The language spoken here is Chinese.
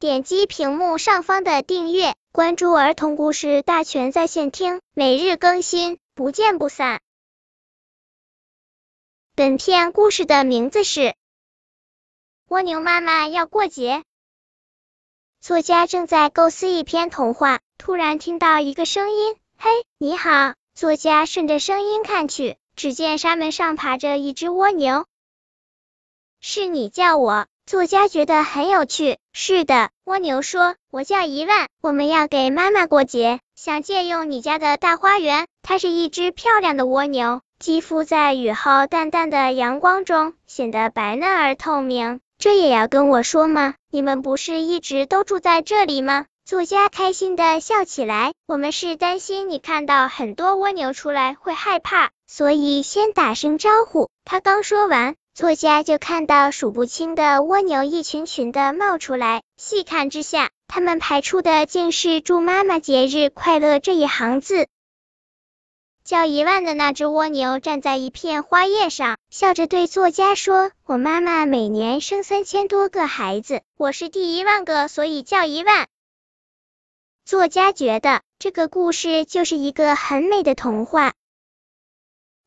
点击屏幕上方的订阅，关注儿童故事大全在线听，每日更新，不见不散。本片故事的名字是《蜗牛妈妈要过节》。作家正在构思一篇童话，突然听到一个声音：“嘿，你好！”作家顺着声音看去，只见沙门上爬着一只蜗牛。是你叫我？作家觉得很有趣。是的，蜗牛说：“我叫一万，我们要给妈妈过节，想借用你家的大花园。”它是一只漂亮的蜗牛，肌肤在雨后淡淡的阳光中显得白嫩而透明。这也要跟我说吗？你们不是一直都住在这里吗？作家开心的笑起来。我们是担心你看到很多蜗牛出来会害怕，所以先打声招呼。他刚说完，作家就看到数不清的蜗牛一群群的冒出来。细看之下，他们排出的竟是“祝妈妈节日快乐”这一行字。叫一万的那只蜗牛站在一片花叶上，笑着对作家说：“我妈妈每年生三千多个孩子，我是第一万个，所以叫一万。”作家觉得这个故事就是一个很美的童话。